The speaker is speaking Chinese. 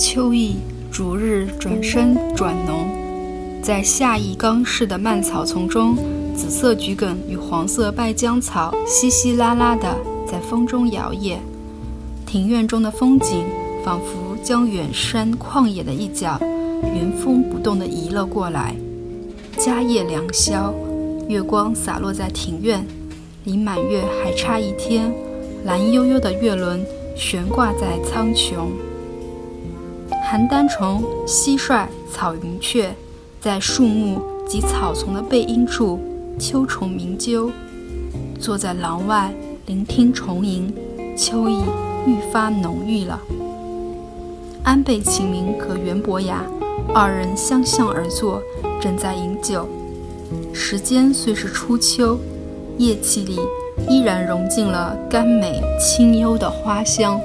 秋意逐日转深转浓，在夏意刚逝的蔓草丛中，紫色桔梗与黄色败姜草稀稀拉拉的在风中摇曳。庭院中的风景，仿佛将远山旷野的一角原封不动地移了过来。家夜良宵，月光洒落在庭院，离满月还差一天。蓝悠悠的月轮悬挂在苍穹。邯郸虫、蟋蟀、草云雀，在树木及草丛的背阴处，秋虫鸣啾。坐在廊外聆听虫吟，秋意愈发浓郁了。安倍晴明和袁博雅二人相向而坐，正在饮酒。时间虽是初秋，夜气里依然融进了甘美清幽的花香。